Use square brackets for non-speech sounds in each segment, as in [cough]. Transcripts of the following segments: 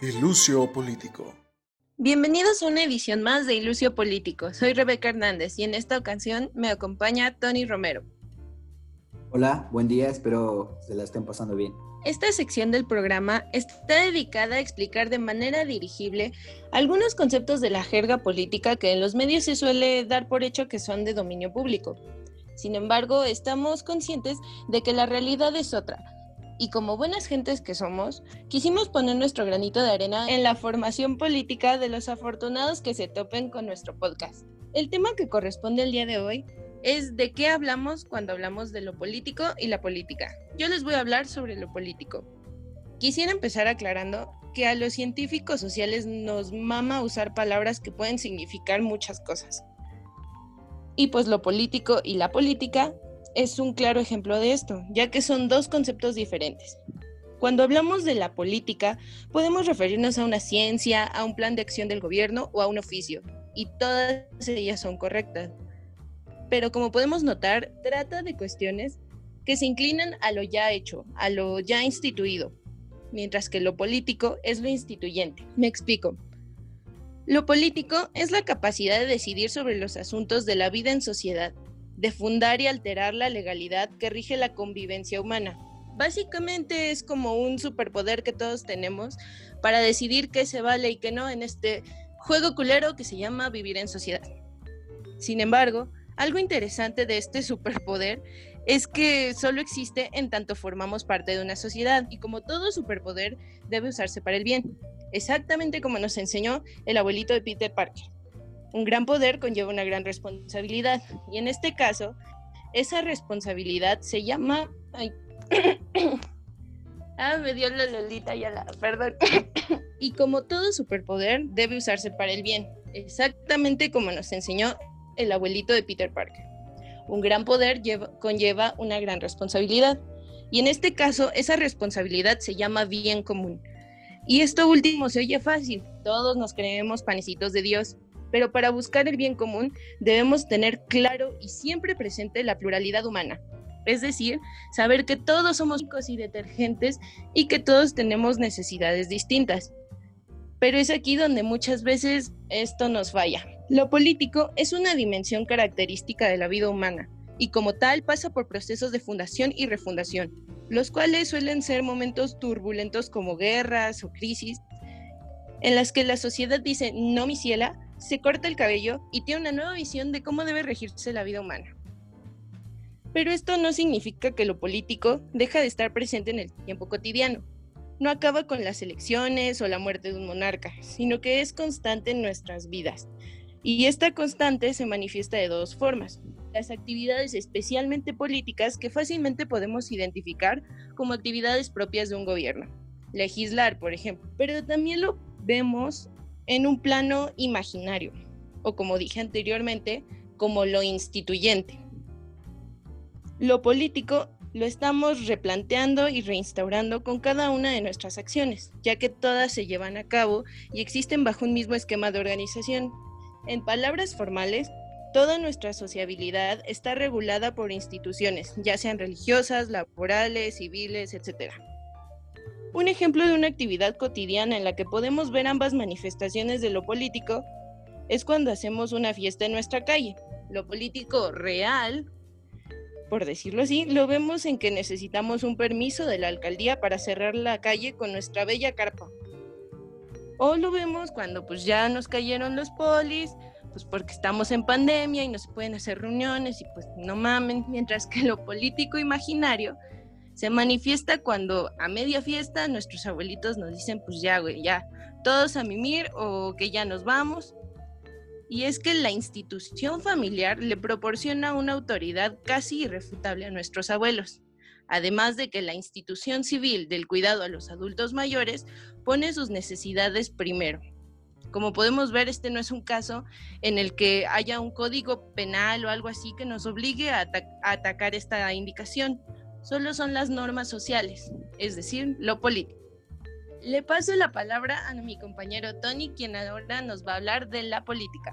Ilucio Político. Bienvenidos a una edición más de Ilucio Político. Soy Rebeca Hernández y en esta ocasión me acompaña Tony Romero. Hola, buen día, espero se la estén pasando bien. Esta sección del programa está dedicada a explicar de manera dirigible algunos conceptos de la jerga política que en los medios se suele dar por hecho que son de dominio público. Sin embargo, estamos conscientes de que la realidad es otra y como buenas gentes que somos, quisimos poner nuestro granito de arena en la formación política de los afortunados que se topen con nuestro podcast. El tema que corresponde el día de hoy es de qué hablamos cuando hablamos de lo político y la política. Yo les voy a hablar sobre lo político. Quisiera empezar aclarando que a los científicos sociales nos mama usar palabras que pueden significar muchas cosas. Y pues lo político y la política es un claro ejemplo de esto, ya que son dos conceptos diferentes. Cuando hablamos de la política, podemos referirnos a una ciencia, a un plan de acción del gobierno o a un oficio, y todas ellas son correctas. Pero como podemos notar, trata de cuestiones que se inclinan a lo ya hecho, a lo ya instituido, mientras que lo político es lo instituyente. Me explico. Lo político es la capacidad de decidir sobre los asuntos de la vida en sociedad de fundar y alterar la legalidad que rige la convivencia humana. Básicamente es como un superpoder que todos tenemos para decidir qué se vale y qué no en este juego culero que se llama vivir en sociedad. Sin embargo, algo interesante de este superpoder es que solo existe en tanto formamos parte de una sociedad y como todo superpoder debe usarse para el bien, exactamente como nos enseñó el abuelito de Peter Parker. Un gran poder conlleva una gran responsabilidad y en este caso, esa responsabilidad se llama... [coughs] ah, me dio la lolita ya la... Perdón. [coughs] y como todo superpoder, debe usarse para el bien, exactamente como nos enseñó el abuelito de Peter Parker. Un gran poder conlleva una gran responsabilidad. Y en este caso, esa responsabilidad se llama bien común. Y esto último se oye fácil. Todos nos creemos panecitos de Dios, pero para buscar el bien común debemos tener claro y siempre presente la pluralidad humana. Es decir, saber que todos somos únicos y detergentes y que todos tenemos necesidades distintas. Pero es aquí donde muchas veces esto nos falla. Lo político es una dimensión característica de la vida humana y como tal pasa por procesos de fundación y refundación, los cuales suelen ser momentos turbulentos como guerras o crisis, en las que la sociedad dice no mi ciela se corta el cabello y tiene una nueva visión de cómo debe regirse la vida humana. Pero esto no significa que lo político deja de estar presente en el tiempo cotidiano. No acaba con las elecciones o la muerte de un monarca, sino que es constante en nuestras vidas. Y esta constante se manifiesta de dos formas. Las actividades especialmente políticas que fácilmente podemos identificar como actividades propias de un gobierno. Legislar, por ejemplo. Pero también lo vemos en un plano imaginario, o como dije anteriormente, como lo instituyente. Lo político lo estamos replanteando y reinstaurando con cada una de nuestras acciones, ya que todas se llevan a cabo y existen bajo un mismo esquema de organización. En palabras formales, toda nuestra sociabilidad está regulada por instituciones, ya sean religiosas, laborales, civiles, etc. Un ejemplo de una actividad cotidiana en la que podemos ver ambas manifestaciones de lo político es cuando hacemos una fiesta en nuestra calle. Lo político real, por decirlo así, lo vemos en que necesitamos un permiso de la alcaldía para cerrar la calle con nuestra bella carpa. O lo vemos cuando pues ya nos cayeron los polis, pues porque estamos en pandemia y no se pueden hacer reuniones y pues no mamen, mientras que lo político imaginario se manifiesta cuando a media fiesta nuestros abuelitos nos dicen, pues ya, güey, ya, todos a mimir o que ya nos vamos. Y es que la institución familiar le proporciona una autoridad casi irrefutable a nuestros abuelos. Además de que la institución civil del cuidado a los adultos mayores pone sus necesidades primero. Como podemos ver, este no es un caso en el que haya un código penal o algo así que nos obligue a, a atacar esta indicación solo son las normas sociales, es decir, lo político. Le paso la palabra a mi compañero Tony, quien ahora nos va a hablar de la política.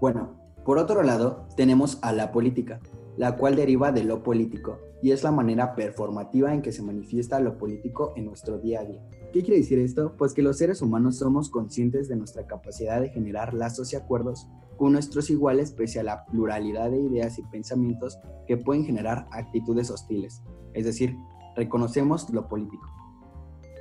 Bueno, por otro lado, tenemos a la política, la cual deriva de lo político y es la manera performativa en que se manifiesta lo político en nuestro día a día. ¿Qué quiere decir esto? Pues que los seres humanos somos conscientes de nuestra capacidad de generar lazos y acuerdos con nuestros iguales pese a la pluralidad de ideas y pensamientos que pueden generar actitudes hostiles, es decir, reconocemos lo político.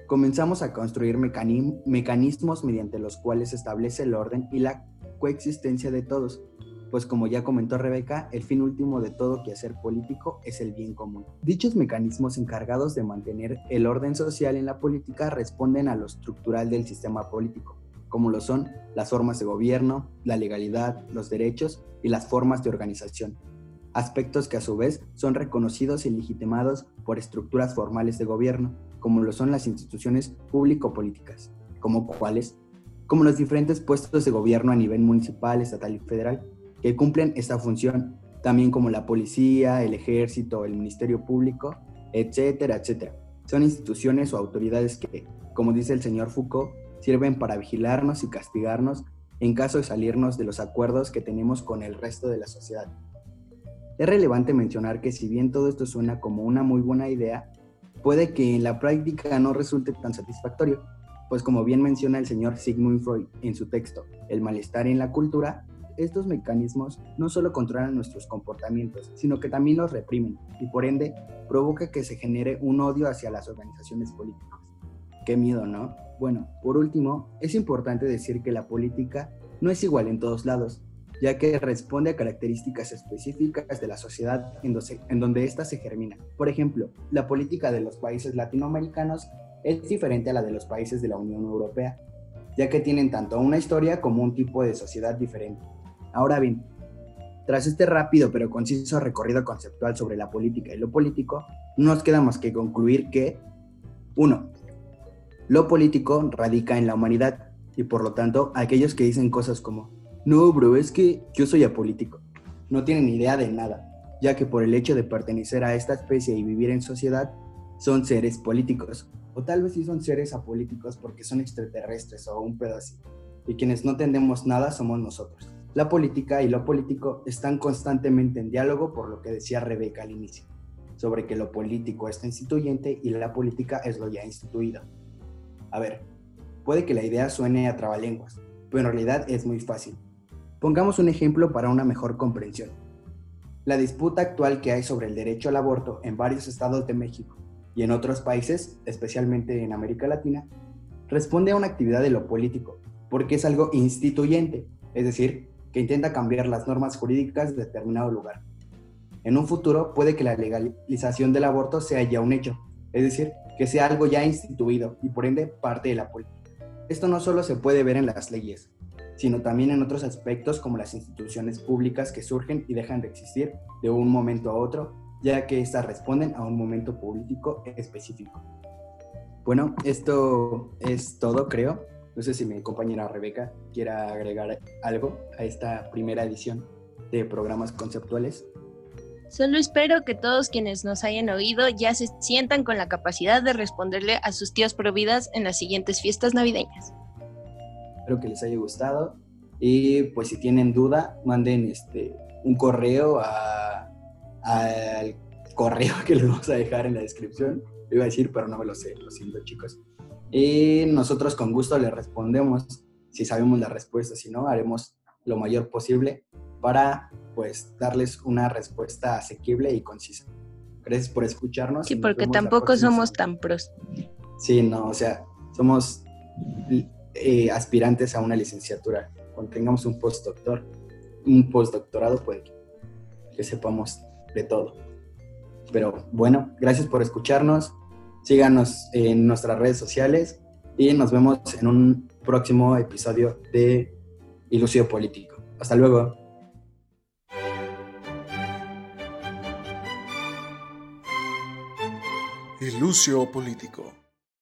Comenzamos a construir mecanismos mediante los cuales se establece el orden y la coexistencia de todos, pues como ya comentó Rebeca, el fin último de todo quehacer político es el bien común. Dichos mecanismos encargados de mantener el orden social en la política responden a lo estructural del sistema político, como lo son las formas de gobierno, la legalidad, los derechos y las formas de organización, aspectos que a su vez son reconocidos y legitimados por estructuras formales de gobierno, como lo son las instituciones público-políticas, como cuáles, como los diferentes puestos de gobierno a nivel municipal, estatal y federal, que cumplen esta función, también como la policía, el ejército, el ministerio público, etcétera, etcétera. Son instituciones o autoridades que, como dice el señor Foucault, sirven para vigilarnos y castigarnos en caso de salirnos de los acuerdos que tenemos con el resto de la sociedad. Es relevante mencionar que si bien todo esto suena como una muy buena idea, puede que en la práctica no resulte tan satisfactorio, pues como bien menciona el señor Sigmund Freud en su texto El malestar en la cultura, estos mecanismos no solo controlan nuestros comportamientos, sino que también los reprimen y por ende provoca que se genere un odio hacia las organizaciones políticas. Qué miedo, ¿no? Bueno, por último, es importante decir que la política no es igual en todos lados, ya que responde a características específicas de la sociedad en, donde ésta se germina. Por ejemplo, la política de los países latinoamericanos es diferente a la de los países de la Unión Europea, ya que tienen tanto una historia como un tipo de sociedad diferente. Ahora bien, tras este rápido pero conciso recorrido conceptual sobre la política y lo político, no nos queda más que concluir que 1. Lo político radica en la humanidad y por lo tanto aquellos que dicen cosas como, no, bro, es que yo soy apolítico, no tienen idea de nada, ya que por el hecho de pertenecer a esta especie y vivir en sociedad, son seres políticos, o tal vez sí son seres apolíticos porque son extraterrestres o un pedo así, y quienes no entendemos nada somos nosotros. La política y lo político están constantemente en diálogo por lo que decía Rebeca al inicio, sobre que lo político está instituyente y la política es lo ya instituido. A ver, puede que la idea suene a trabalenguas, pero en realidad es muy fácil. Pongamos un ejemplo para una mejor comprensión. La disputa actual que hay sobre el derecho al aborto en varios estados de México y en otros países, especialmente en América Latina, responde a una actividad de lo político, porque es algo instituyente, es decir, que intenta cambiar las normas jurídicas de determinado lugar. En un futuro puede que la legalización del aborto sea ya un hecho, es decir, que sea algo ya instituido y por ende parte de la política. Esto no solo se puede ver en las leyes, sino también en otros aspectos como las instituciones públicas que surgen y dejan de existir de un momento a otro, ya que éstas responden a un momento político específico. Bueno, esto es todo, creo. No sé si mi compañera Rebeca quiera agregar algo a esta primera edición de programas conceptuales. Solo espero que todos quienes nos hayan oído ya se sientan con la capacidad de responderle a sus tías prohibidas en las siguientes fiestas navideñas. Espero que les haya gustado y pues si tienen duda, manden este, un correo al correo [laughs] que les vamos a dejar en la descripción. Lo iba a decir, pero no me lo sé, lo siento chicos. Y nosotros con gusto le respondemos si sabemos la respuesta, si no, haremos lo mayor posible para pues darles una respuesta asequible y concisa. Gracias por escucharnos. Sí, porque tampoco somos tan pros. Sí, no, o sea, somos eh, aspirantes a una licenciatura. Cuando tengamos un postdoctor, un postdoctorado, pues que sepamos de todo. Pero bueno, gracias por escucharnos. Síganos en nuestras redes sociales y nos vemos en un próximo episodio de Ilusión Político. Hasta luego. Ilusio Político.